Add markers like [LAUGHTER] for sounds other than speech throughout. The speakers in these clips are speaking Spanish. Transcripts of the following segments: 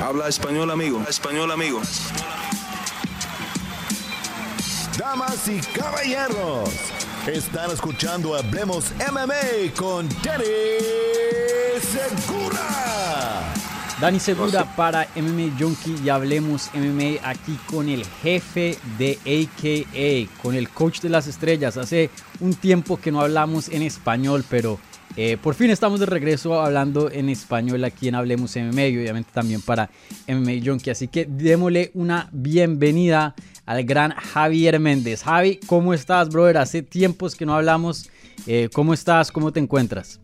Habla español, amigo. español, amigo. Damas y caballeros, están escuchando Hablemos MMA con Danny Segura. Dani Segura para MMA Junkie y Hablemos MMA aquí con el jefe de AKA, con el coach de las estrellas. Hace un tiempo que no hablamos en español, pero eh, por fin estamos de regreso hablando en español aquí en Hablemos MMA y obviamente también para MMA Junkie. Así que démosle una bienvenida al gran Javier Méndez. Javi, ¿cómo estás, brother? Hace tiempos que no hablamos. Eh, ¿Cómo estás? ¿Cómo te encuentras?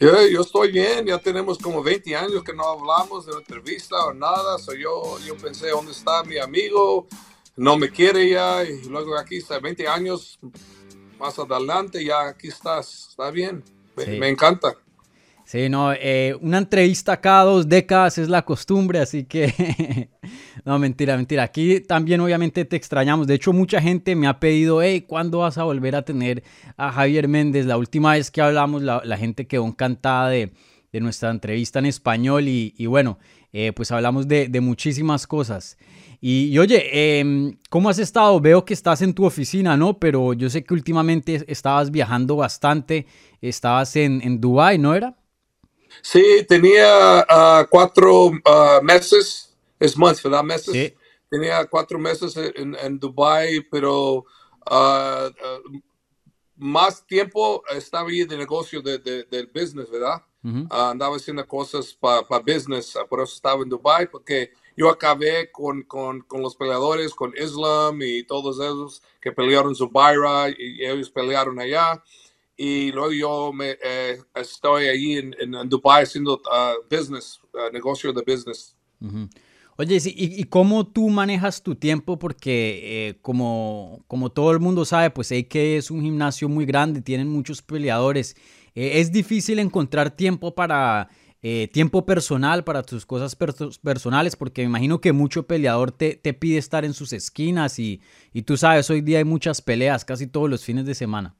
Yo, yo, estoy bien, ya tenemos como 20 años que no hablamos de una entrevista o nada. So yo, yo pensé, ¿dónde está mi amigo? No me quiere ya. Y luego aquí está, 20 años más adelante, ya aquí estás. Está bien, me, me encanta. Sí, no, eh, una entrevista cada dos décadas es la costumbre, así que [LAUGHS] no, mentira, mentira. Aquí también obviamente te extrañamos. De hecho, mucha gente me ha pedido, hey, ¿cuándo vas a volver a tener a Javier Méndez? La última vez que hablamos, la, gente quedó encantada de, nuestra entrevista en español y, bueno, eh, pues hablamos de, muchísimas cosas. Y, oye, em, ¿cómo has estado? Veo que estás en tu oficina, ¿no? Pero yo sé que últimamente estabas viajando bastante, estabas en, en Dubái, ¿no era? Sí, tenía uh, cuatro uh, meses, es months, ¿verdad? Meses. Sí. Tenía cuatro meses en, en Dubai, pero uh, más tiempo estaba ahí de negocio de, de, del business, ¿verdad? Uh -huh. andaba haciendo cosas para pa business, por eso estaba en Dubai, porque yo acabé con, con, con, los peleadores, con Islam y todos esos que pelearon Zubaira y ellos pelearon allá y luego yo me, eh, estoy ahí en, en, Dubai haciendo uh, business, uh, negocio de business. Uh -huh. Oye, ¿y, ¿y, cómo tú manejas tu tiempo? Porque eh, como, como todo el mundo sabe, pues que es un gimnasio muy grande, tienen muchos peleadores. Eh, es difícil encontrar tiempo para eh, tiempo personal, para tus cosas per personales, porque me imagino que mucho peleador te, te pide estar en sus esquinas y, y tú sabes, hoy día hay muchas peleas, casi todos los fines de semana.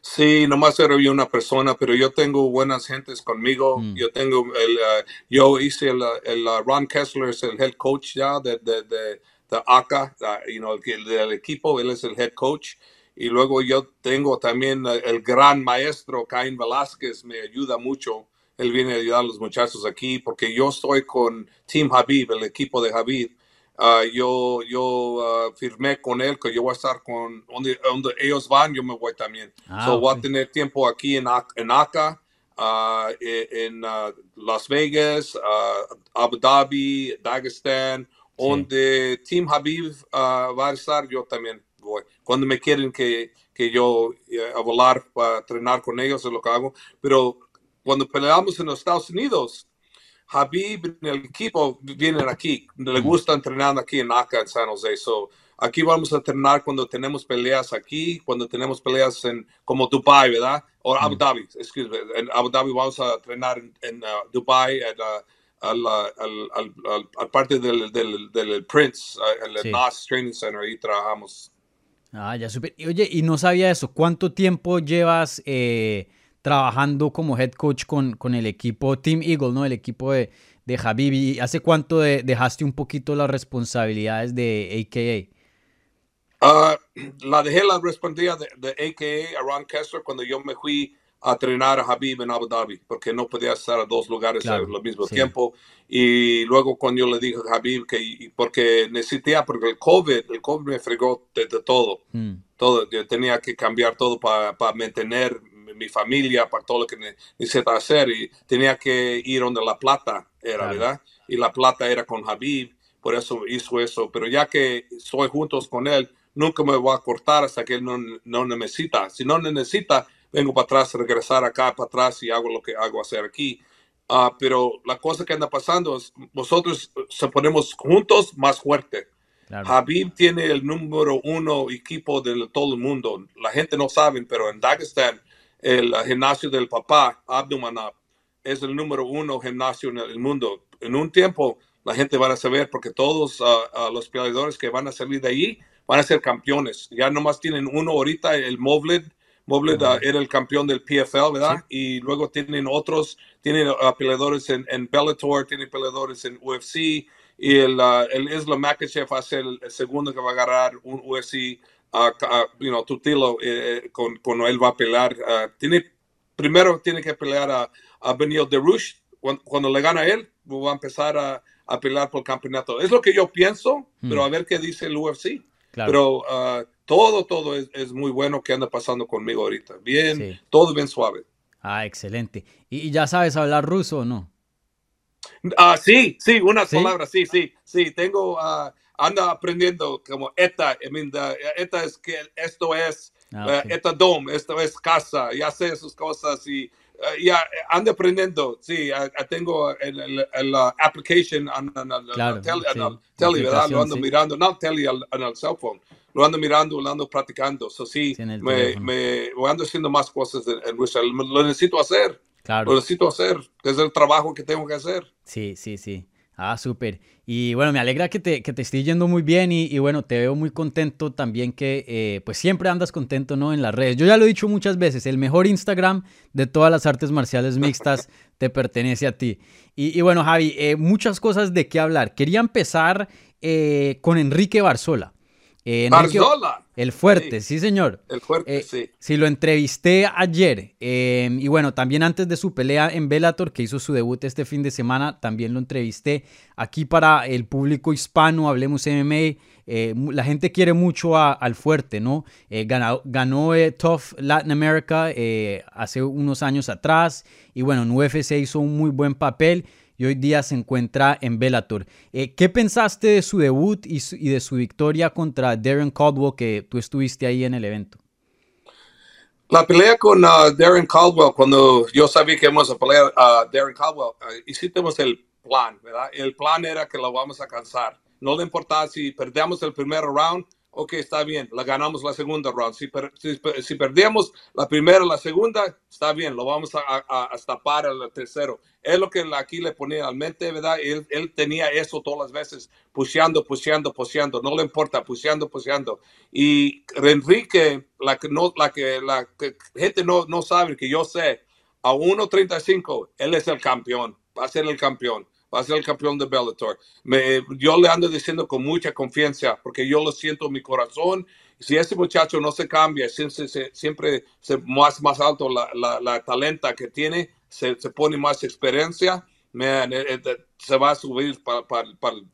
Sí, nomás era yo una persona, pero yo tengo buenas gentes conmigo. Mm. Yo tengo el, uh, yo hice el, el uh, Ron Kessler es el head coach ya de, de, de, de ACA, uh, you know, el, del equipo, él es el head coach. Y luego yo tengo también el gran maestro Caín Velázquez, me ayuda mucho. Él viene a ayudar a los muchachos aquí porque yo estoy con Team Habib, el equipo de Habib. Uh, yo yo uh, firmé con él que yo voy a estar con donde, donde ellos van, yo me voy también. Ah, so, okay. Voy a tener tiempo aquí en, en ACA, uh, en Las Vegas, Abu Dhabi, Dagestan, sí. donde Team Habib va a estar, yo también voy. Cuando me quieren que, que yo a volar para entrenar con ellos, es lo que hago. Pero cuando peleamos en los Estados Unidos, Habib en el equipo vienen aquí, le gusta entrenar aquí en ACA, en San Jose. So, aquí vamos a entrenar cuando tenemos peleas aquí, cuando tenemos peleas en como Dubai, ¿verdad? O Abu Dhabi, excuse me. En Abu Dhabi vamos a entrenar en, en uh, Dubai, at, uh, al, al, al, al, al, parte del, del, del Prince, uh, el sí. NAS Training Center, ahí trabajamos. Ah, ya super. Oye, y no sabía eso. ¿Cuánto tiempo llevas eh, trabajando como head coach con, con el equipo Team Eagle, ¿no? El equipo de, de Habibi. ¿Hace cuánto de, dejaste un poquito las responsabilidades de AKA? Uh, la dejé la responsabilidad de, de, AKA a Ron Kessler cuando yo me fui a entrenar a Habib en Abu Dhabi, porque no podía estar a dos lugares claro, al mismo sí. tiempo. Y luego cuando yo le dije a Habib que, porque necesité, porque el COVID, el COVID me fregó de, de todo. Mm. Todo, yo tenía que cambiar todo para pa mantener mi familia, para todo lo que necesita hacer y tenía que ir donde La Plata era, claro. ¿verdad? Y La Plata era con Habib, por eso hizo eso, pero ya que estoy juntos con él, nunca me voy a cortar hasta que él no, no necesita. Si no necesita, vengo para atrás, regresar acá para atrás y hago lo que hago hacer aquí. Uh, pero la cosa que anda pasando es, nosotros se ponemos juntos más fuerte. Claro. Habib tiene el número uno equipo de todo el mundo. La gente no sabe, pero en Dagestan el gimnasio del papá, Abdumanab, es el número uno gimnasio en el mundo. En un tiempo la gente va a saber porque todos uh, uh, los peleadores que van a salir de ahí van a ser campeones. Ya nomás tienen uno ahorita, el Movlid, Mobley era el campeón del PFL, ¿verdad? Y luego tienen otros, tienen peleadores en, en, Bellator, tienen peleadores en UFC. Y el, el Islam Makachev va a ser el, segundo que va a agarrar un UFC, you know, tutilo, eh, con, con, él va a pelear. tiene, primero tiene que pelear a, a Benil Derush. Cuando, cuando, le gana él, va a empezar a, a, pelear por el campeonato. Es lo que yo pienso, pero a ver qué dice el UFC. Pero todo, todo es, muy bueno que anda pasando conmigo ahorita. Bien, todo bien suave. Ah, excelente. ¿Y, ya sabes hablar ruso o no? Ah, sí, sí, unas palabras, sí, sí, sí. Tengo, uh, anda aprendiendo como esta, I mean, esta es que esto es, ah, eh, esta dom, esto es casa, ya sé esas cosas y uh, ya ando aprendiendo. Sí, tengo el, el, application en el tele, ¿verdad? Lo ando mirando, no tele, en el cell phone lo ando mirando, lo ando practicando. So, sí, me, me, ando haciendo más cosas en, en Lo necesito hacer. Claro. Lo necesito hacer. Es el trabajo que tengo que hacer. Sí, sí, sí. Ah, súper. Y bueno, me alegra que te, que te esté yendo muy bien y, y, bueno, te veo muy contento también que eh, pues siempre andas contento, ¿no? En las redes. Yo ya lo he dicho muchas veces, el mejor Instagram de todas las artes marciales mixtas [LAUGHS] te pertenece a ti. Y, y bueno, Javi, eh, muchas cosas de qué hablar. Quería empezar eh, con Enrique Barzola. Eh, el fuerte, sí. señor. El fuerte, eh, sí. Sí, lo entrevisté ayer. Eh, y bueno, también antes de su pelea en Bellator, que hizo su debut este fin de semana, también lo entrevisté aquí para el público hispano, Hablemos MMA. la gente quiere mucho al fuerte, ¿no? ganó, ganó Tough Latin America hace unos años atrás. Y bueno, en UFC hizo un muy buen papel y hoy día se encuentra en Bellator. Eh, ¿Qué pensaste de su debut y, de su victoria contra Darren Caldwell, que tú estuviste ahí en el evento? La pelea con uh, Darren Caldwell, cuando yo sabía que íbamos a pelear a uh, Darren Caldwell, uh, hicimos el plan, ¿verdad? El plan era que lo vamos a cansar. No le importaba si perdíamos el primer round, ok, está bien, la ganamos la segunda round. Si, si, perdíamos la primera, la segunda, está bien, lo vamos a, a, a tapar el tercero. Es lo que aquí le ponía al mente, ¿verdad? Él, él tenía eso todas las veces, pusheando, pusheando, pusheando, no le importa, pusheando, pusheando. Y Enrique, la que, no, la que la gente no, no sabe, que yo sé, a 1.35, él es el campeón, va a ser el campeón va a ser el campeón de Bellator. Me, yo le ando diciendo con mucha confianza, porque yo lo siento en mi corazón. Si ese muchacho no se cambia, siempre, siempre se, más, más alto la, la, la talenta que tiene, se, se, pone más experiencia, man, eh, eh, se va a subir para, para, para el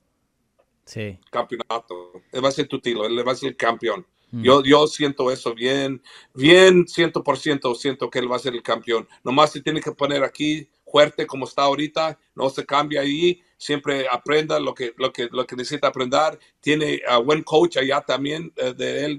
sí. campeonato. Él va a ser tu tilo, él va a ser el campeón. Mm. Yo, yo siento eso bien, bien, ciento por ciento siento que él va a ser el campeón. Nomás se tiene que poner aquí fuerte como está ahorita, no se cambia ahí, siempre aprenda lo que, lo que, lo que necesita aprender. Tiene a buen coach allá también eh, de él,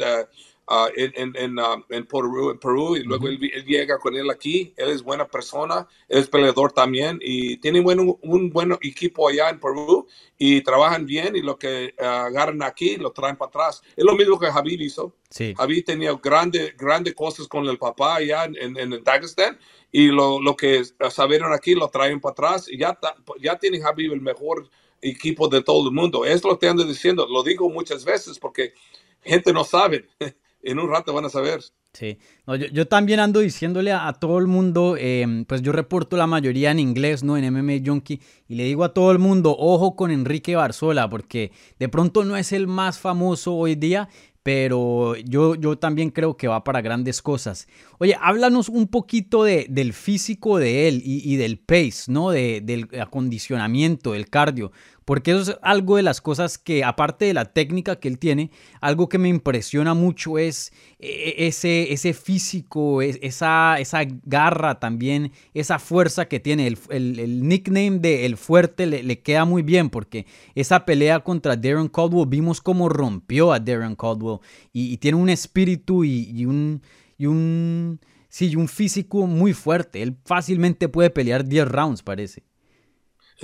uh, en, en, uh, en, Perú, en, Perú, y luego él, llega con él aquí. Él es buena persona, él es peleador también y tiene buen, un buen equipo allá en Perú y trabajan bien y lo que uh, agarran aquí lo traen para atrás. Es lo mismo que Javi hizo. Sí. Javi tenía grandes grande cosas con el papá allá en, en, en Dagestan y lo, lo que sabieron aquí lo traen para atrás y ya, ya tiene Javi el mejor equipo de todo el mundo. Es lo que ando diciendo, lo digo muchas veces porque gente no sabe. [LAUGHS] en un rato van a saber. Sí, no, yo, yo, también ando diciéndole a, todo el mundo, em, pues yo reporto la mayoría en inglés, ¿no? En MMA Junkie, y le digo a todo el mundo, ojo con Enrique Barzola, porque de pronto no es el más famoso hoy día, pero yo, yo también creo que va para grandes cosas. Oye, háblanos un poquito de, del físico de él y, y del pace, ¿no? De, del acondicionamiento, del cardio. Porque eso es algo de las cosas que, aparte de la técnica que él tiene, algo que me impresiona mucho es eh, ese, ese físico, esa, esa garra también, esa fuerza que tiene. El, el, nickname de El Fuerte le, le, queda muy bien porque esa pelea contra Darren Caldwell vimos cómo rompió a Darren Caldwell y, tiene un espíritu y, y un... Y un Sí, un físico muy fuerte. Él fácilmente puede pelear 10 rounds, parece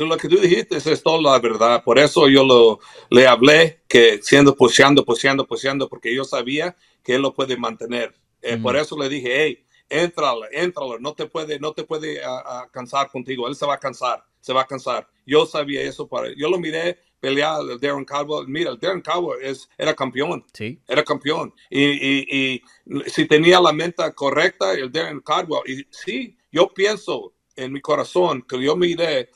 lo que tú dijiste es toda la verdad. Por eso yo lo, le hablé que siendo poseando, poseando, poseando, porque yo sabía que él lo puede mantener. Eh, por eso le dije, hey, entrale, entrale, no te puede, no te puede cansar contigo. Él se va a cansar, se va a cansar. Yo sabía eso para, yo lo miré pelear el Darren Caldwell. Mira, el Darren Caldwell es, era campeón. Sí. Era campeón. Y, y, y si tenía la mente correcta, el Darren Caldwell. Y sí, yo pienso en mi corazón que yo miré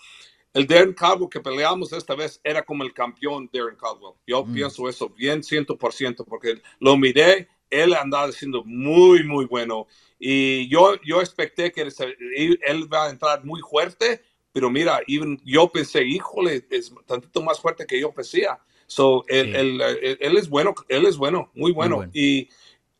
el Darren Caldwell que peleamos esta vez era como el campeón Darren Caldwell. Yo pienso eso bien 100% porque lo miré, él andaba siendo muy, muy bueno. Y yo, yo expecté que él, él va a entrar muy fuerte, pero mira, even yo pensé, híjole, es tantito más fuerte que yo pensé. So, él, él, él, es bueno, él es bueno, muy bueno. Muy bueno. Y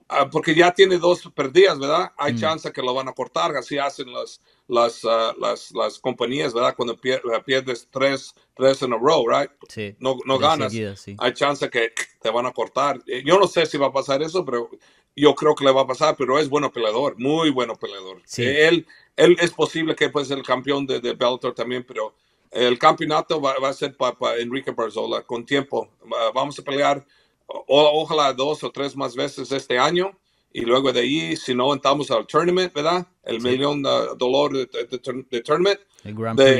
Ah, porque ya tiene dos perdidas, ¿verdad? Hay mm. chance que lo van a cortar, así hacen las, las, uh, las, las, compañías, ¿verdad? Cuando pierdes tres, tres en a row, right? Sí. No, no ganas. Seguida, sí. Hay chance que te van a cortar. Eh, yo no sé si va a pasar eso, pero yo creo que le va a pasar, pero es bueno peleador, muy bueno peleador. Sí. Él, él es posible que pueda ser el campeón de, de Bellator también, pero el campeonato va, va a ser para Enrique Barzola con tiempo. vamos a pelear o, ojalá dos o tres más veces este año. Y luego de ahí, si no entramos al tournament, ¿verdad? El millón de dólares de, de, tournament.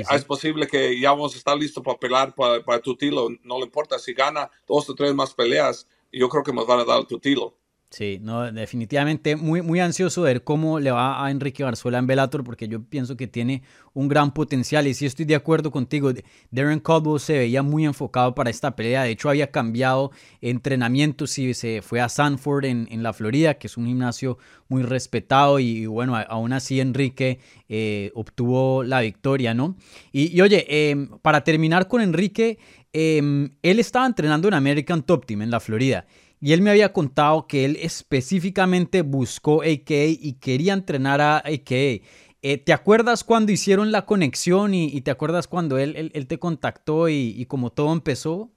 Es posible que ya vamos a estar listos para pelear para, para Tutilo. No le importa si gana dos o tres más peleas. Yo creo que nos van a dar el Tutilo. Sí, no, definitivamente muy, muy ansioso de ver cómo le va a Enrique Barzuela en Bellator, porque yo pienso que tiene un gran potencial y sí estoy de acuerdo contigo. Darren Caldwell se veía muy enfocado para esta pelea, de hecho había cambiado entrenamientos y se fue a Sanford en, en la Florida, que es un gimnasio muy respetado y, bueno, aún así Enrique eh, obtuvo la victoria, ¿no? Y, oye, em, para terminar con Enrique, em, él estaba entrenando en American Top Team en la Florida. Y él me había contado que él específicamente buscó AKA y quería entrenar a AKA. Eh, ¿Te acuerdas cuando hicieron la conexión y, te acuerdas cuando él, él, te contactó y, y, como todo empezó?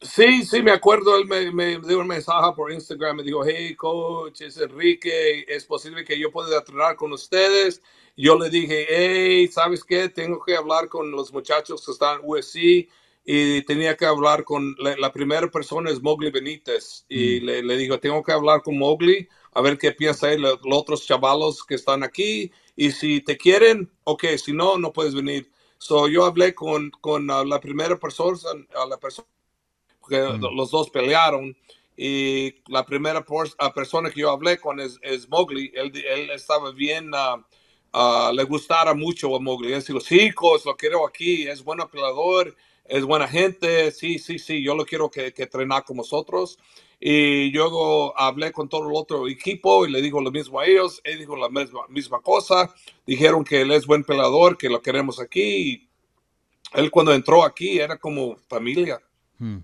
Sí, sí, me acuerdo. Él me, me, dio un mensaje por Instagram. Me dijo, hey, coach, es Enrique. ¿Es posible que yo pueda entrenar con ustedes? Yo le dije, hey, ¿sabes qué? Tengo que hablar con los muchachos que están en USC y tenía que hablar con la, primera persona es Mowgli Benítez y mm. le, le, digo tengo que hablar con Mowgli a ver qué piensa él los, otros chavalos que están aquí y si te quieren ok si no no puedes venir so yo hablé con, con la primera persona a la persona porque mm. los dos pelearon y la primera persona que yo hablé con es, es Mowgli él, él estaba bien uh, le gustara mucho a Mowgli él dijo sí lo quiero aquí es buen peleador es buena gente, sí, sí, sí, yo lo quiero que, que entrenar con nosotros. Y luego hablé con todo el otro equipo y le digo lo mismo a ellos, él dijo la misma, misma cosa, dijeron que él es buen pelador, que lo queremos aquí. él cuando entró aquí era como familia. Hmm.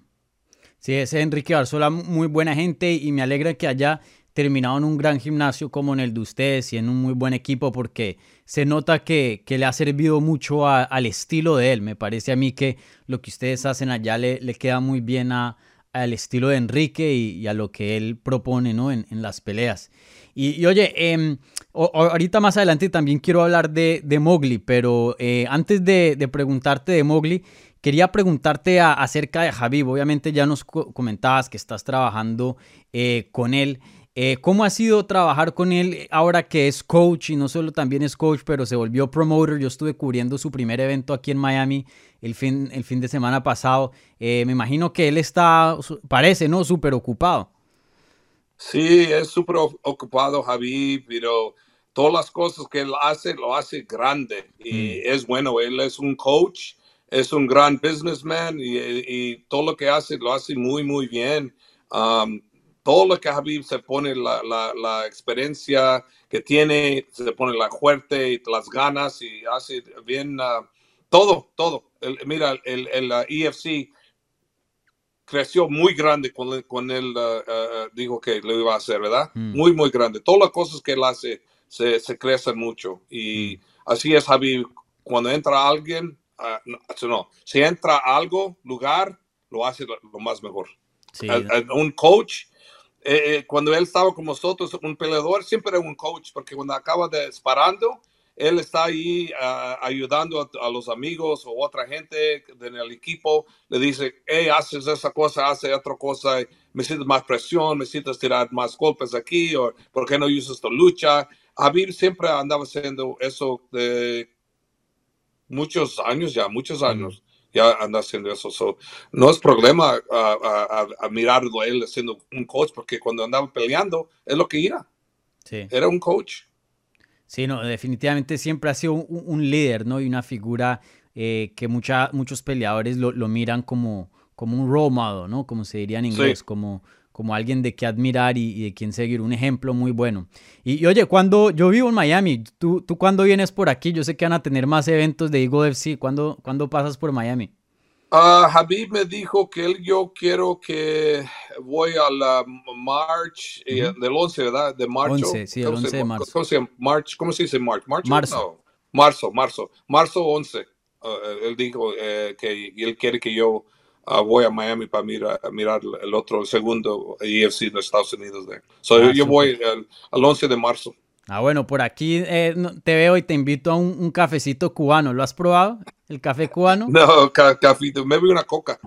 Sí, ese Enrique Barzola, muy buena gente y me alegra que haya terminado en un gran gimnasio como en el de ustedes y en un muy buen equipo porque se nota que, que le ha servido mucho al estilo de él. Me parece a mí que lo que ustedes hacen allá le, le queda muy bien a, al estilo de Enrique y, a lo que él propone ¿no? en, en las peleas. Y, oye, eh, ahorita más adelante también quiero hablar de, de Mowgli, pero eh, antes de, de, preguntarte de Mowgli, quería preguntarte acerca de Javib. Obviamente ya nos comentabas que estás trabajando eh, con él. Eh, ¿Cómo ha sido trabajar con él ahora que es coach y no solo también es coach, pero se volvió promoter? Yo estuve cubriendo su primer evento aquí en Miami el fin, el fin de semana pasado. Eh, me imagino que él está, parece, ¿no? Súper ocupado. Sí, es súper ocupado, Javi, pero todas las cosas que él hace, lo hace grande y mm. es bueno. Él es un coach, es un gran businessman y, todo lo que hace, lo hace muy, muy bien. Um, todo lo que Habib se pone, la, la, la, experiencia que tiene, se pone la fuerte y las ganas y hace bien uh, todo, todo. El, mira, el, el EFC creció muy grande cuando, con él uh, uh, dijo que lo iba a hacer, ¿verdad? Mm. Muy, muy grande. Todas las cosas que él hace se, se crecen mucho. Y mm. así es Habib. Cuando entra alguien, no, no, si entra algo, lugar, lo hace lo, lo más mejor. Sí. un coach eh, eh, cuando él estaba con nosotros, un peleador, siempre era un coach, porque cuando acaba de disparando, él está ahí uh, ayudando a, a, los amigos o otra gente en el equipo, le dice, hey, haces esa cosa, haces otra cosa, me sientes más presión, me sientes tirar más golpes aquí, o ¿por qué no usas tu lucha? Habib siempre andaba haciendo eso de muchos años ya, muchos años. Ya anda haciendo eso. no es problema a, mirarlo a él siendo un coach, porque cuando andaba peleando es lo que era. Sí. Era un coach. Sí, no, definitivamente siempre ha sido un, líder, ¿no? Y una figura eh, que mucha, muchos peleadores lo, miran como, como un role model, ¿no? Como se diría en inglés, como, como alguien de que admirar y, de quien seguir, un ejemplo muy bueno. Y, oye, cuando yo vivo en Miami, ¿tú, ¿tú cuándo vienes por aquí? Yo sé que van a tener más eventos de Eagle FC. ¿Cuándo, ¿cuándo pasas por Miami? Uh, Habib me dijo que él, yo quiero que voy a la March, eh, del 11, ¿verdad? De marzo. 11, sí, el 11 de marzo. ¿Cómo se, March, ¿Cómo se dice March? ¿March? Marzo. marzo, marzo. Marzo 11. Uh, él dijo eh, que él quiere que yo uh, voy a Miami para mirar, mirar el otro, el segundo EFC de Estados Unidos. De. So, ah, yo voy al, al 11 de marzo. Ah, bueno, por aquí eh, te veo y te invito a un, cafecito cubano. ¿Lo has probado? ¿El café cubano? [LAUGHS] No, café, me voy una coca.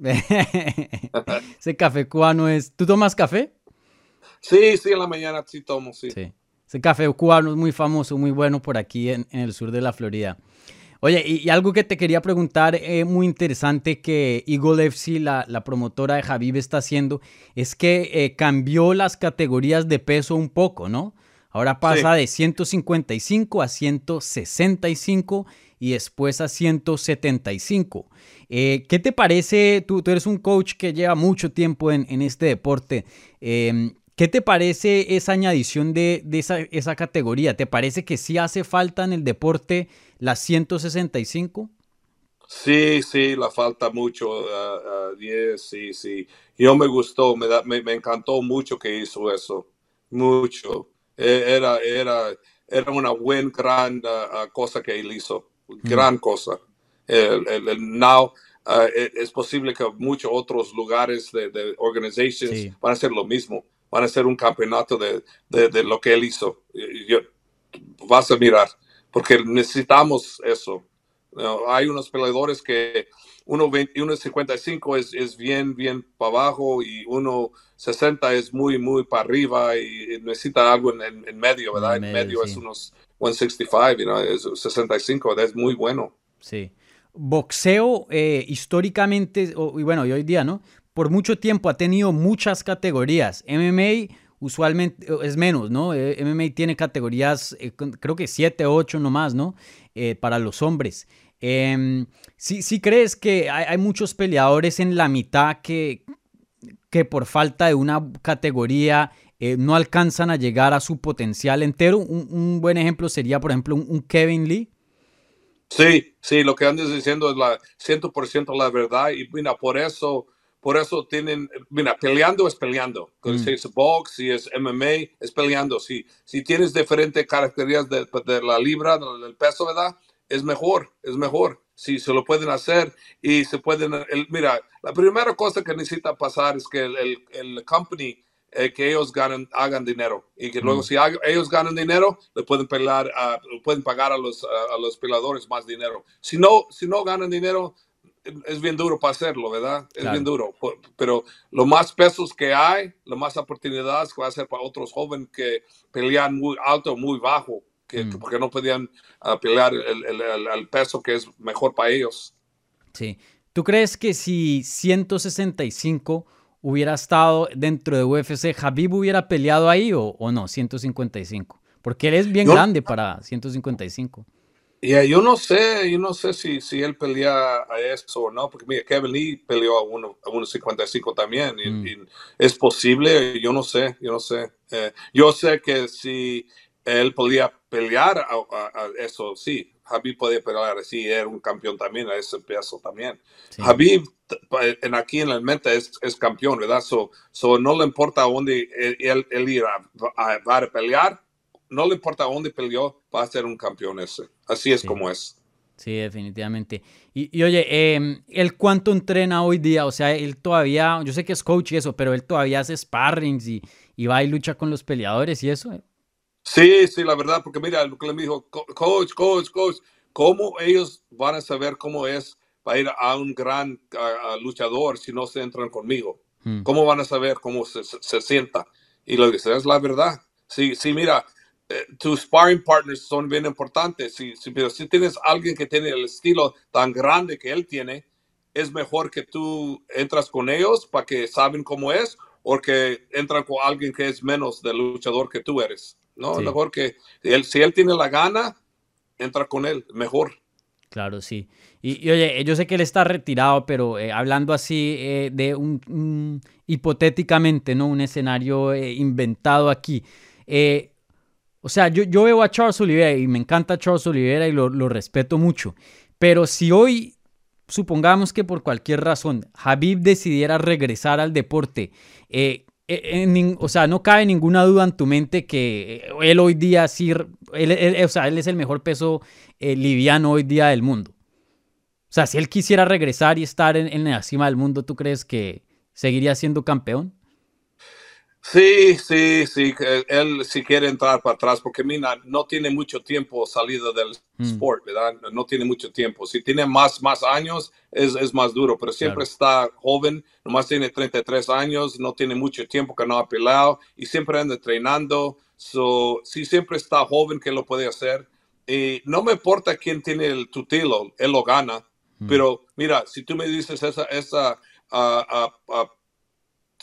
[LAUGHS] Ese café cubano es... ¿Tú tomas café? Sí, sí, en la mañana sí tomo, sí. sí. Ese café cubano es muy famoso, muy bueno por aquí en, el sur de la Florida. Oye, y, algo que te quería preguntar, eh, muy interesante que Eagle FC, la, promotora de Javib, está haciendo, es que eh, cambió las categorías de peso un poco, ¿no? Ahora pasa de 155 a 165 y después a 175. Eh, ¿Qué te parece? Tú, tú, eres un coach que lleva mucho tiempo en, este deporte. Em, ¿Qué te parece esa añadición de, esa, categoría? ¿Te parece que sí hace falta en el deporte la 165? Sí, sí, la falta mucho. Uh, sí, sí. Yo me gustó, me, me, me encantó mucho que hizo eso. Mucho. E, era, era, era una buena, gran uh, cosa que él hizo, gran cosa. El, el, now, uh, e, es posible que muchos otros lugares de, de organizations van a hacer lo mismo, van a hacer un campeonato de, de, de lo que él hizo. Yo, vas a mirar, porque necesitamos eso. hay unos peleadores que 1.55 es, es bien, bien para abajo y 1.60 es muy, muy para arriba y necesita algo en, en, medio, ¿verdad? En medio, es unos 165, you know, es 65, es muy bueno. Sí. Boxeo eh, históricamente, y bueno, y hoy día, ¿no? Por mucho tiempo ha tenido muchas categorías. MMA usualmente es menos, ¿no? Eh, MMA tiene categorías, eh, creo que 7, 8 nomás, ¿no? para los hombres. Eh, ¿sí, crees que hay, muchos peleadores en la mitad que, que por falta de una categoría eh, no alcanzan a llegar a su potencial entero? Un, buen ejemplo sería, por ejemplo, un, Kevin Lee. Sí, sí, lo que andas diciendo es la 100% la verdad y mira, por eso, por eso tienen, mira, peleando es peleando. Mm. Si es box, si es MMA, es peleando. Si, si tienes diferentes características de, de la libra, del peso, ¿verdad? es mejor, es mejor. Si se lo pueden hacer y se pueden, el, mira, la primera cosa que necesita pasar es que el, el, company, eh, que ellos ganen, hagan dinero y que luego si ellos ganan dinero, le pueden, pelar, pueden pagar a los, a, los peladores más dinero. Si no, si no ganan dinero, es bien duro para hacerlo, ¿verdad? Es bien duro. Pero lo más pesos que hay, lo más oportunidades que va a ser para otros jóvenes que pelean muy alto, muy bajo Mm. porque no podían uh, pelear el, peso que es mejor para ellos. Sí. ¿Tú crees que si 165 hubiera estado dentro de UFC, Habib hubiera peleado ahí o, no, 155? Porque él es bien grande para 155. Yeah, yo no sé, yo no sé si, si él pelea a eso o no, porque mira, Kevin Lee peleó a 1.55 también, mm. y, es posible, yo no sé, yo no sé. Eh, yo sé que si él podía pelear a, eso, sí. Habib podía pelear, sí, era un campeón también a ese peso también. Habib, en aquí en la mente, es, es campeón, ¿verdad? So, so, no le importa a dónde él, él, irá a, a, pelear, no le importa dónde peleó, va a ser un campeón ese. Así es como es. Sí, definitivamente. Y, oye, eh, ¿él cuánto entrena hoy día? O sea, él todavía, yo sé que es coach y eso, pero él todavía hace sparrings y, y va y lucha con los peleadores y eso. Sí, sí, la verdad, porque mira, lo que le dijo, coach, coach, coach, ¿cómo ellos van a saber cómo es para ir a un gran luchador si no se entran conmigo? Hmm. ¿Cómo van a saber cómo se, se, sienta? Y lo dice, es la verdad. Sí, sí, mira, eh, tus sparring partners son bien importantes. Si, si, pero si tienes alguien que tiene el estilo tan grande que él tiene, es mejor que tú entras con ellos para que saben cómo es o que entran con alguien que es menos del luchador que tú eres. No, mejor que él, si él tiene la gana, entra con él, mejor. Claro, sí. Y, oye, yo sé que él está retirado, pero eh, hablando así eh, de un, hipotéticamente, ¿no? Un escenario eh, inventado aquí. O sea, yo, yo, veo a Charles Oliveira y me encanta Charles Oliveira y lo, lo respeto mucho. Pero si hoy, supongamos que por cualquier razón, Habib decidiera regresar al deporte, o sea, no cabe ninguna duda en tu mente que él hoy día sí, o sea, él es el mejor peso liviano hoy día del mundo. O sea, si él quisiera regresar y estar en, la cima del mundo, ¿tú crees que seguiría siendo campeón? Sí, sí, sí. Él sí quiere entrar para atrás porque Mina no tiene mucho tiempo salido del mm. sport, ¿verdad? No tiene mucho tiempo. Si tiene más, más años, es, es más duro, pero siempre está joven, nomás tiene 33 años, no tiene mucho tiempo que no ha peleado y siempre anda entrenando. So, sí, siempre está joven que lo puede hacer. Y no me importa quién tiene el tutilo, él lo gana Mm. Pero mira, si tú me dices esa, esa,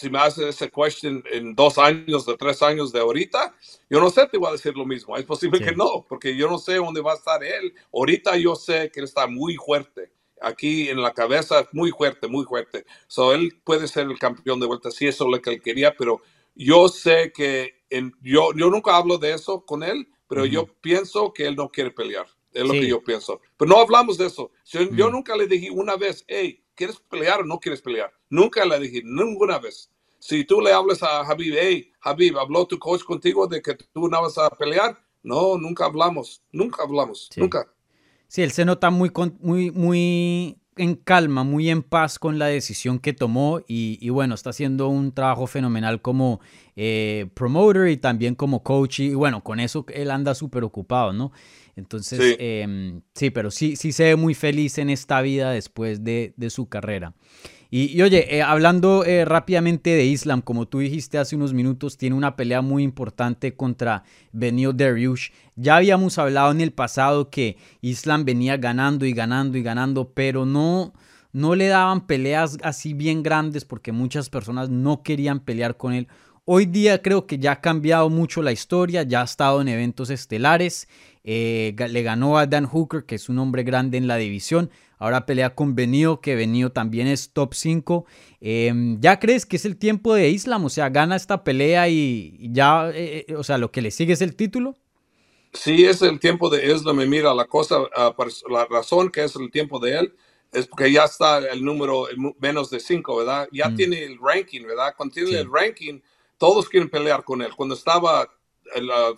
si me haces esa question en dos años, de tres años de ahorita, yo no sé, te voy a decir lo mismo. Es posible que no, porque yo no sé dónde va a estar él. Ahorita yo sé que él está muy fuerte. Aquí en la cabeza, muy fuerte, muy fuerte. So, él puede ser el campeón de vuelta, si eso es lo que él quería, pero yo sé que en, yo, yo nunca hablo de eso con él, pero yo pienso que él no quiere pelear. Es lo que yo pienso. Pero no hablamos de eso. Yo, mm. nunca le dije una vez, hey, ¿quieres pelear o no quieres pelear? Nunca le dije, ninguna vez. Si tú le hablas a Habib, hey, Habib, ¿habló tu coach contigo de que tú no vas a pelear? No, nunca hablamos. Nunca hablamos. Nunca. Sí, él se nota muy, muy, muy en calma, muy en paz con la decisión que tomó y, bueno, está haciendo un trabajo fenomenal como eh, promoter y también como coach y bueno, con eso él anda súper ocupado, ¿no? Entonces, sí. Em, sí, pero sí, sí se ve muy feliz en esta vida después de, su carrera. Y, oye, eh, hablando eh, rápidamente de Islam, como tú dijiste hace unos minutos, tiene una pelea muy importante contra Benio Dariush. Ya habíamos hablado en el pasado que Islam venía ganando y ganando y ganando, pero no, no le daban peleas así bien grandes porque muchas personas no querían pelear con él. Hoy día creo que ya ha cambiado mucho la historia, ya ha estado en eventos estelares eh, le ganó a Dan Hooker, que es un hombre grande en la división. Ahora pelea con Benio, que Benio también es top 5. Em, ¿Ya crees que es el tiempo de Islam? O sea, gana esta pelea y ya, eh, eh, o sea, lo que le sigue es el título. Sí, es el tiempo de Islam. Y mira, la cosa, ah, la razón que es el tiempo de él es porque ya está el número menos de 5, ¿verdad? Ya mm. tiene el ranking, ¿verdad? Cuando tiene el ranking, todos quieren pelear con él. Cuando estaba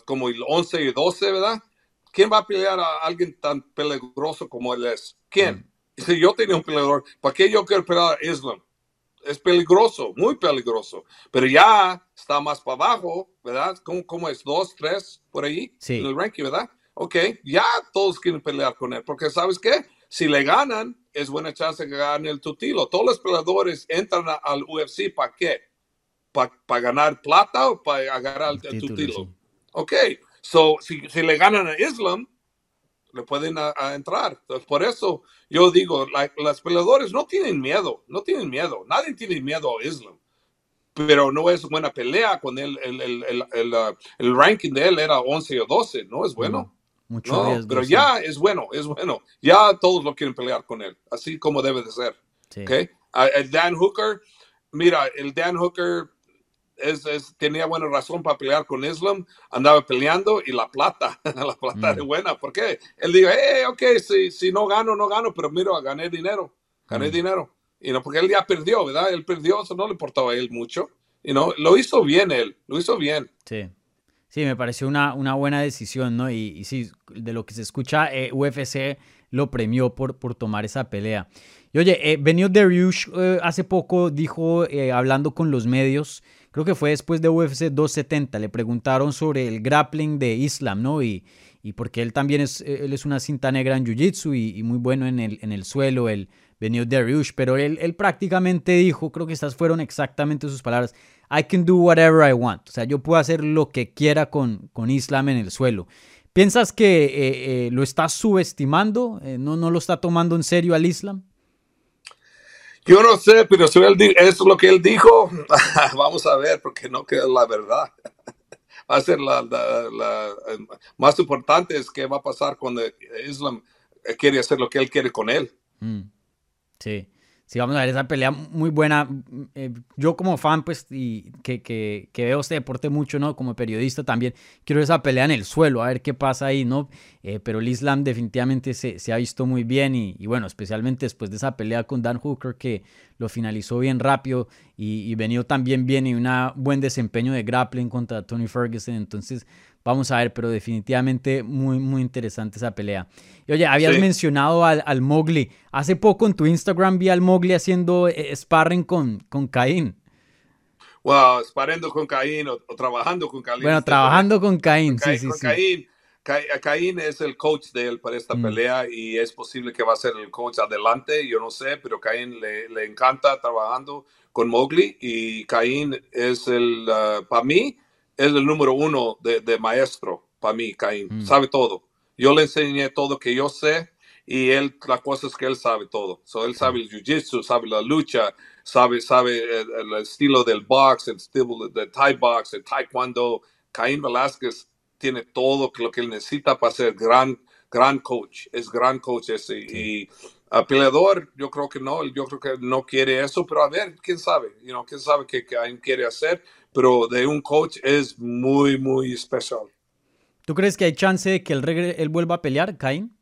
como el 11 y 12, ¿verdad? ¿quién va a pelear a alguien tan peligroso como él es? ¿Quién? Si yo tenía un peleador, ¿para qué yo quiero pelear a Islam? Es peligroso, muy peligroso. Pero ya está más para abajo, ¿verdad? ¿Cómo, cómo es? ¿Dos, tres por ahí? Sí. En el ranking, ¿verdad? Ok, ya todos quieren pelear con él. Porque ¿sabes qué? Si le ganan, es buena chance que gane el tutilo. Todos los peleadores entran al UFC, ¿para qué? ¿Para ganar plata o para agarrar el, tutilo? Ok, So, si, le ganan a Islam, le pueden entrar. por eso yo digo, las peleadores no tienen miedo, no tienen miedo. Nadie tiene miedo a Islam. Pero no es buena pelea con él. El, el, el, uh, el, ranking de él era 11 o 12, no es bueno. mucho no, pero ya es bueno, es bueno. Ya todos lo quieren pelear con él, así como debe de ser. Okay? el Dan Hooker, mira, el Dan Hooker es, tenía buena razón para pelear con Islam, andaba peleando y la plata, [LAUGHS] la plata es mm. buena. ¿Por qué? Él dijo, hey, ok, si, si no gano, no gano, pero mira, gané dinero, gané mm. dinero. Y no, porque él ya perdió, ¿verdad? Él perdió, eso no le importaba a él mucho. Y no, lo hizo bien él, lo hizo bien. Sí. Sí, me pareció una, una buena decisión, ¿no? Y, y sí, de lo que se escucha, eh, UFC lo premió por, por tomar esa pelea. Y oye, eh, Benio Dariush eh, hace poco dijo, eh, hablando con los medios, creo que fue después de UFC 270, le preguntaron sobre el grappling de Islam, ¿no? Y, y porque él también es, él es una cinta negra en Jiu-Jitsu y, muy bueno en el, en el suelo, el Benio Dariush, pero él, él prácticamente dijo, creo que estas fueron exactamente sus palabras, I can do whatever I want, o sea, yo puedo hacer lo que quiera con, con Islam en el suelo. ¿Piensas que lo está subestimando? ¿No, ¿No lo está tomando en serio al Islam? Yo no sé, pero si es lo que él dijo, [LAUGHS] vamos a ver, porque no queda la verdad. [LAUGHS] Va a ser la, la, más importante es qué va a pasar cuando Islam quiere hacer lo que él quiere con él. Mm. Sí. Sí, vamos a ver esa pelea muy buena. Eh, yo como fan, pues, y que, que, veo este deporte mucho, ¿no? Como periodista también, quiero esa pelea en el suelo, a ver qué pasa ahí, ¿no? Eh, pero el Islam definitivamente se, se ha visto muy bien y, y, bueno, especialmente después de esa pelea con Dan Hooker que lo finalizó bien rápido y, y venido también bien y un buen desempeño de grappling contra Tony Ferguson. Entonces, Vamos a ver, pero definitivamente muy, muy interesante esa pelea. Y oye, habías mencionado al, al, Mowgli. Hace poco en tu Instagram vi al Mowgli haciendo eh, sparring con, con Caín. Wow, sparring con Caín o, trabajando con Caín. Bueno, trabajando con Caín, sí, sí, sí. Caín, es el coach de él para esta mm. pelea y es posible que va a ser el coach adelante, yo no sé, pero Caín le, le encanta trabajando con Mowgli y Caín es el, uh, para mí, es el número uno de, de maestro para mí, Caín. Mm. Sabe todo. Yo le enseñé todo que yo sé y él, la cosa es que él sabe todo. So, él sabe el jiu-jitsu, sabe la lucha, sabe, sabe el, estilo del box, el estilo del Thai box, el taekwondo. Caín Velázquez tiene todo lo que él necesita para ser gran, gran coach. Es gran coach ese. Y a peleador, yo creo que no, yo creo que no quiere eso, pero a ver, quién sabe, you know, quién sabe qué Caín quiere hacer pero de un coach es muy, muy especial. ¿Tú crees que hay chance de que él, él vuelva a pelear, Caín?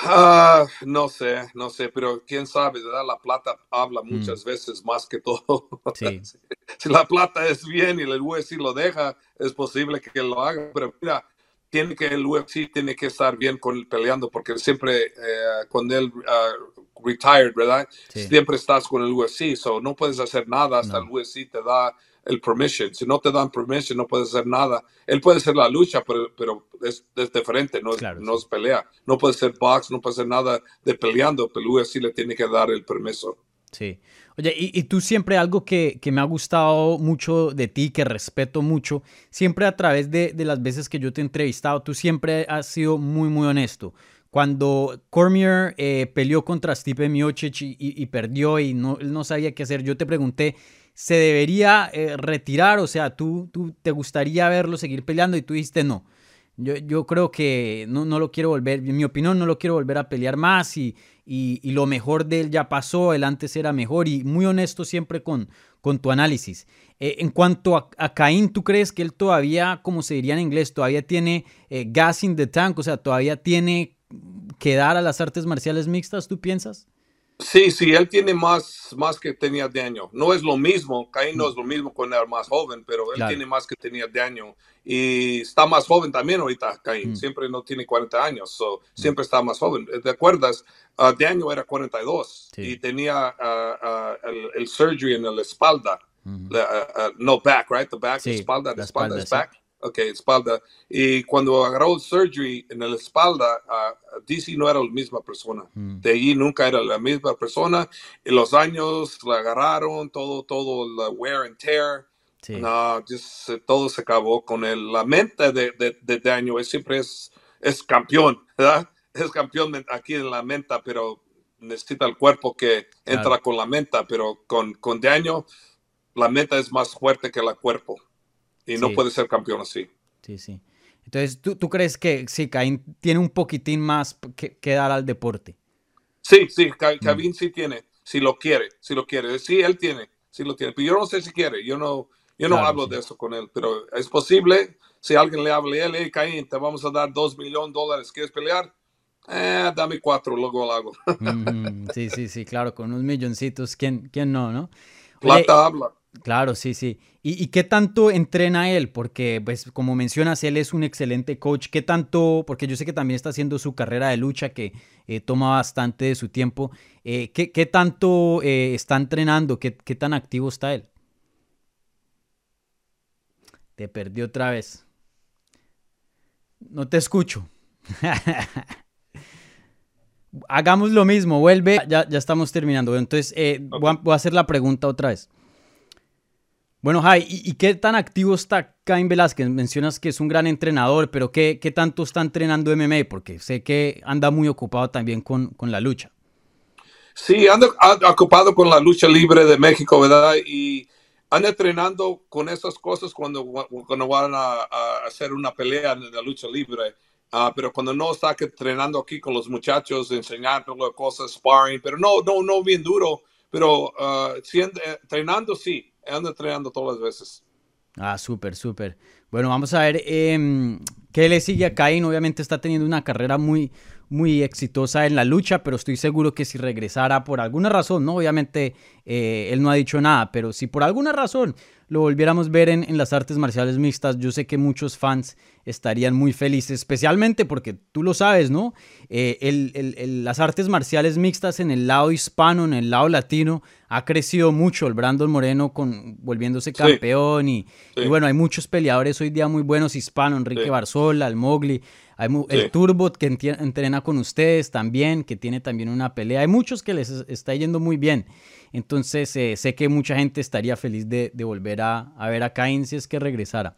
Ah, no sé, no sé, pero quién sabe, ¿verdad? La plata habla mm. muchas veces más que todo. [LAUGHS] Sí. si la plata es bien y el UFC lo deja, es posible que lo haga, pero mira, tiene que el UFC tiene que estar bien con peleando porque siempre eh, cuando él uh, retired, ¿verdad? Siempre estás con el UFC, so no puedes hacer nada hasta el UFC te da el permission. Si no te dan permission, no puedes hacer nada. Él puede hacer la lucha, pero, pero es, es, diferente, no, no es pelea. No puede ser box, no puede hacer nada de peleando, pero el UFC le tiene que dar el permiso. Sí. Oye, y, y tú siempre algo que, que, me ha gustado mucho de ti, que respeto mucho, siempre a través de, de las veces que yo te he entrevistado, tú siempre has sido muy, muy honesto. Cuando Cormier eh, peleó contra Stipe Miocic y, perdió y no, no sabía qué hacer, yo te pregunté, ¿se debería eh, retirar? O sea, ¿tú, ¿tú te gustaría verlo seguir peleando? Y tú dijiste no. Yo, yo creo que no, no, lo quiero volver, en mi opinión, no lo quiero volver a pelear más y, y, lo mejor de él ya pasó, el antes era mejor y muy honesto siempre con, con tu análisis. Eh, en cuanto a, a, Caín, ¿tú crees que él todavía, como se diría en inglés, todavía tiene gas in the tank? O sea, todavía tiene quedar a las artes marciales mixtas, tú piensas? Sí, sí, él tiene más, más que tenía de año. No es lo mismo, Caín no es lo mismo cuando era más joven, pero él tiene más que tenía de año. Y está más joven también ahorita, Caín. Mm. Siempre no tiene 40 años, so, mm. siempre está más joven. ¿Te acuerdas? Uh, de año era 42 y tenía uh, uh, el, el, surgery en la espalda. no back, right? The back, espalda, la espalda, es back. Ok, espalda. Y cuando agarró el surgery en la espalda, uh, DC no era la misma persona. Mm. De allí nunca era la misma persona. En los años la agarraron, todo, todo, la wear and tear. No, just, todo se acabó con él. La mente de, de, de Daniel siempre es, es campeón, ¿verdad? [LAUGHS] Es campeón aquí en la mente, pero necesita el cuerpo que entra con la mente, pero con, con Daniel la mente es más fuerte que el cuerpo. Y no puede ser campeón así. Sí, sí. Entonces, ¿tú, tú crees que sí, Caín tiene un poquitín más que, dar al deporte? Sí, sí, Caín mm. sí tiene, si lo quiere, si lo quiere. Sí, él tiene, sí lo tiene. Pero yo no sé si quiere, yo no, yo no hablo de eso con él, pero es posible, si alguien le habla él, hey, Caín, te vamos a dar dos millones de dólares, ¿quieres pelear? Eh, dame cuatro, luego lo hago. sí, sí, sí, claro, con unos milloncitos, ¿quién, quién no, no? Plata habla. Claro, sí, sí. ¿Y, qué tanto entrena él? Porque, pues, como mencionas, él es un excelente coach. ¿Qué tanto? Porque yo sé que también está haciendo su carrera de lucha, que eh, toma bastante de su tiempo. Eh, ¿qué, tanto eh, está entrenando? ¿Qué, ¿Qué tan activo está él? Te perdí otra vez. No te escucho. [LAUGHS] Hagamos lo mismo, vuelve. Ya, ya estamos terminando. Entonces, voy, a, hacer la pregunta otra vez. Bueno, Jai, ¿y, qué tan activo está Cain Velázquez? Mencionas que es un gran entrenador, pero ¿qué, qué tanto está entrenando MMA? Porque sé que anda muy ocupado también con, con la lucha. Sí, ando ocupado con la lucha libre de México, ¿verdad? Y ando entrenando con esas cosas cuando, cuando van a, hacer una pelea en la lucha libre. Ah, pero cuando no está entrenando aquí con los muchachos, enseñándole cosas, sparring, pero no, no, no bien duro, pero uh, entrenando sí, ando entrenando todas las veces. Ah, súper, súper. Bueno, vamos a ver eh, qué le sigue a Caín. Obviamente está teniendo una carrera muy, muy exitosa en la lucha, pero estoy seguro que si regresara por alguna razón, ¿no? Obviamente eh, él no ha dicho nada, pero si por alguna razón lo volviéramos a ver en, las artes marciales mixtas, yo sé que muchos fans estarían muy felices, especialmente porque tú lo sabes, ¿no? Eh, las artes marciales mixtas en el lado hispano, en el lado latino, ha crecido mucho. El Brandon Moreno con, volviéndose campeón y, bueno, hay muchos peleadores hoy día muy buenos hispanos, Enrique Barzola, el Mowgli. Hay el Turbot que entrena con ustedes también, que tiene también una pelea. Hay muchos que les está yendo muy bien. Entonces eh, sé que mucha gente estaría feliz de, volver a, ver a Caín si es que regresara.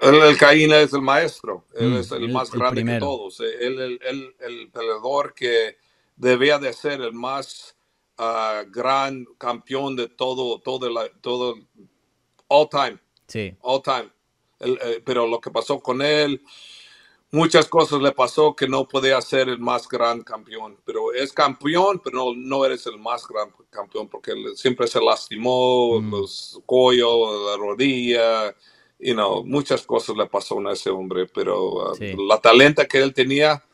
El, Caín es el maestro, él mm, es el, más grande de todos. Él el, el, peleador que debía de ser el más ah, gran campeón de todo, todo, la, todo, all time. Sí. All time. Eh, pero lo que pasó con él, muchas cosas le pasó que no podía ser el más gran campeón. Pero es campeón, pero no, no eres el más gran campeón porque siempre se lastimó, mm. los cuellos, la rodilla you know, muchas cosas le pasó a ese hombre, pero uh, la talenta que él tenía,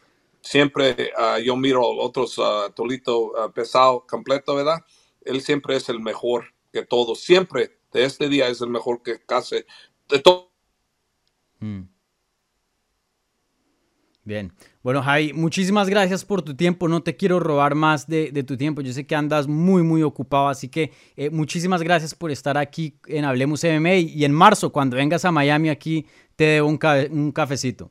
siempre uh, yo miro otros uh, Tolito pesado, completo, ¿verdad? Él siempre es el mejor que todos, siempre de este día es el mejor que casi de todo. Mm. Bien. Bueno, Javi, muchísimas gracias por tu tiempo. No te quiero robar más de, tu tiempo. Yo sé que andas muy, muy ocupado. Así que eh, muchísimas gracias por estar aquí en Hablemos MMA. Y en marzo, cuando vengas a Miami, aquí te debo un, un cafecito.